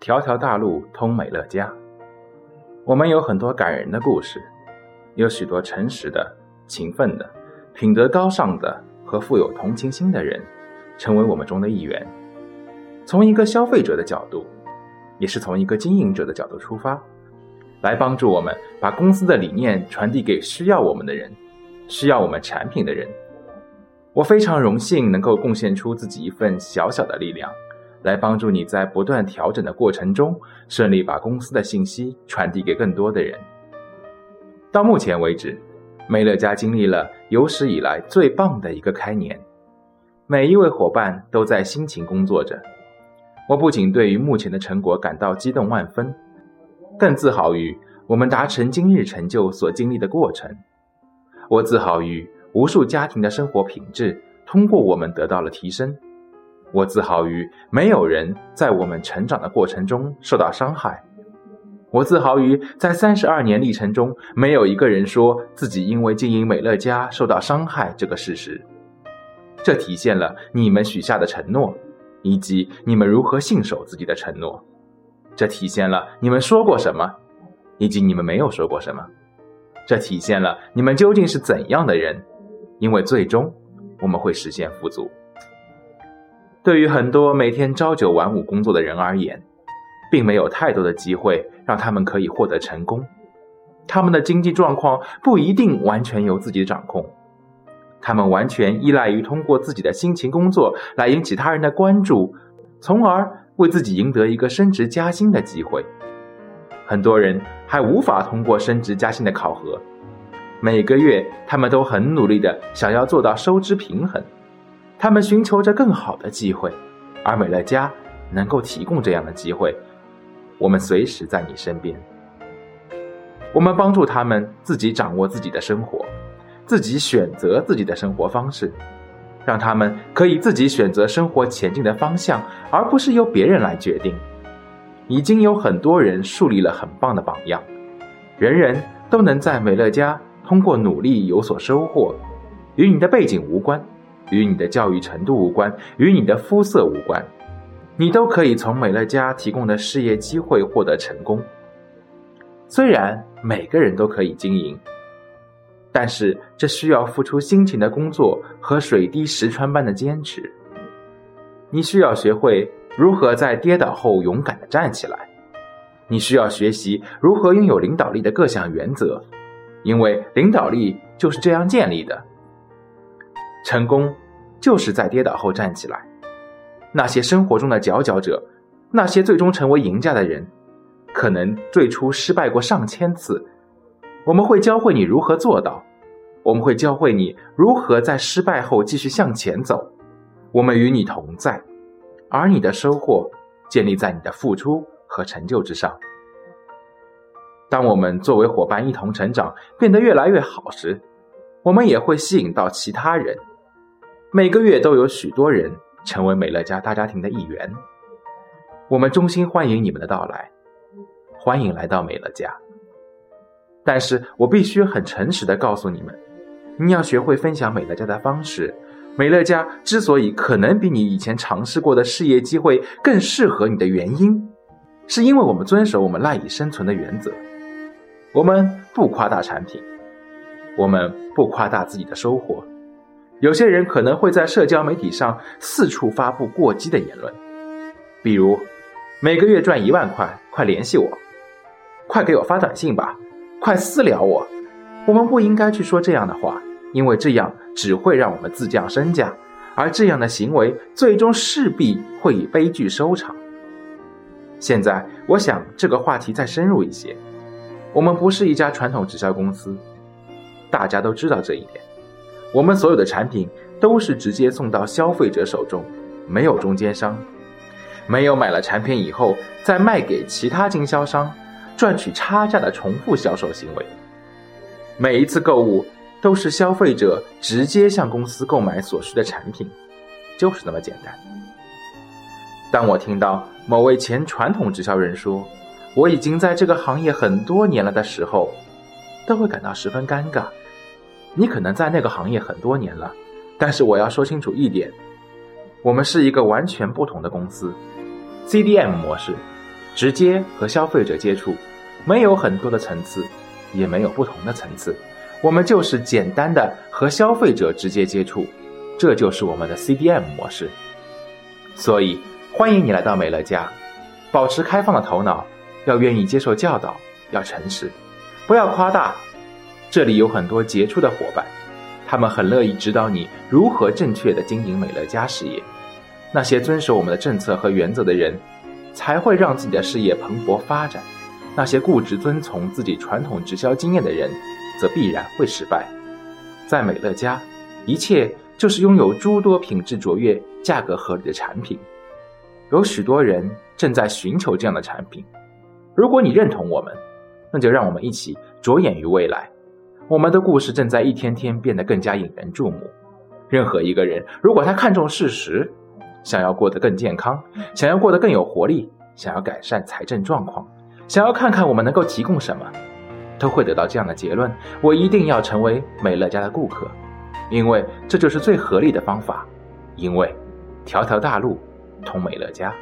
条条大路通美乐家。我们有很多感人的故事，有许多诚实的、勤奋的、品德高尚的和富有同情心的人，成为我们中的一员。从一个消费者的角度，也是从一个经营者的角度出发，来帮助我们把公司的理念传递给需要我们的人，需要我们产品的人。我非常荣幸能够贡献出自己一份小小的力量，来帮助你在不断调整的过程中，顺利把公司的信息传递给更多的人。到目前为止，美乐家经历了有史以来最棒的一个开年，每一位伙伴都在辛勤工作着。我不仅对于目前的成果感到激动万分，更自豪于我们达成今日成就所经历的过程。我自豪于无数家庭的生活品质通过我们得到了提升。我自豪于没有人在我们成长的过程中受到伤害。我自豪于在三十二年历程中，没有一个人说自己因为经营美乐家受到伤害这个事实。这体现了你们许下的承诺。以及你们如何信守自己的承诺，这体现了你们说过什么，以及你们没有说过什么。这体现了你们究竟是怎样的人，因为最终我们会实现富足。对于很多每天朝九晚五工作的人而言，并没有太多的机会让他们可以获得成功。他们的经济状况不一定完全由自己掌控。他们完全依赖于通过自己的辛勤工作来引起他人的关注，从而为自己赢得一个升职加薪的机会。很多人还无法通过升职加薪的考核，每个月他们都很努力的想要做到收支平衡。他们寻求着更好的机会，而美乐家能够提供这样的机会。我们随时在你身边，我们帮助他们自己掌握自己的生活。自己选择自己的生活方式，让他们可以自己选择生活前进的方向，而不是由别人来决定。已经有很多人树立了很棒的榜样，人人都能在美乐家通过努力有所收获。与你的背景无关，与你的教育程度无关，与你的肤色无关，你都可以从美乐家提供的事业机会获得成功。虽然每个人都可以经营。但是，这需要付出辛勤的工作和水滴石穿般的坚持。你需要学会如何在跌倒后勇敢地站起来。你需要学习如何拥有领导力的各项原则，因为领导力就是这样建立的。成功就是在跌倒后站起来。那些生活中的佼佼者，那些最终成为赢家的人，可能最初失败过上千次。我们会教会你如何做到，我们会教会你如何在失败后继续向前走。我们与你同在，而你的收获建立在你的付出和成就之上。当我们作为伙伴一同成长，变得越来越好时，我们也会吸引到其他人。每个月都有许多人成为美乐家大家庭的一员。我们衷心欢迎你们的到来，欢迎来到美乐家。但是我必须很诚实地告诉你们，你要学会分享美乐家的方式。美乐家之所以可能比你以前尝试过的事业机会更适合你的原因，是因为我们遵守我们赖以生存的原则。我们不夸大产品，我们不夸大自己的收获。有些人可能会在社交媒体上四处发布过激的言论，比如每个月赚一万块，快联系我，快给我发短信吧。快私聊我！我们不应该去说这样的话，因为这样只会让我们自降身价，而这样的行为最终势必会以悲剧收场。现在，我想这个话题再深入一些。我们不是一家传统直销公司，大家都知道这一点。我们所有的产品都是直接送到消费者手中，没有中间商，没有买了产品以后再卖给其他经销商。赚取差价的重复销售行为，每一次购物都是消费者直接向公司购买所需的产品，就是那么简单。当我听到某位前传统直销人说我已经在这个行业很多年了的时候，都会感到十分尴尬。你可能在那个行业很多年了，但是我要说清楚一点，我们是一个完全不同的公司，CDM 模式。直接和消费者接触，没有很多的层次，也没有不同的层次，我们就是简单的和消费者直接接触，这就是我们的 CDM 模式。所以，欢迎你来到美乐家，保持开放的头脑，要愿意接受教导，要诚实，不要夸大。这里有很多杰出的伙伴，他们很乐意指导你如何正确地经营美乐家事业。那些遵守我们的政策和原则的人，才会让自己的事业蓬勃发展。那些固执遵从自己传统直销经验的人，则必然会失败。在美乐家，一切就是拥有诸多品质卓越、价格合理的产品。有许多人正在寻求这样的产品。如果你认同我们，那就让我们一起着眼于未来。我们的故事正在一天天变得更加引人注目。任何一个人，如果他看重事实，想要过得更健康，想要过得更有活力，想要改善财政状况，想要看看我们能够提供什么，都会得到这样的结论：我一定要成为美乐家的顾客，因为这就是最合理的方法。因为条条大路通美乐家。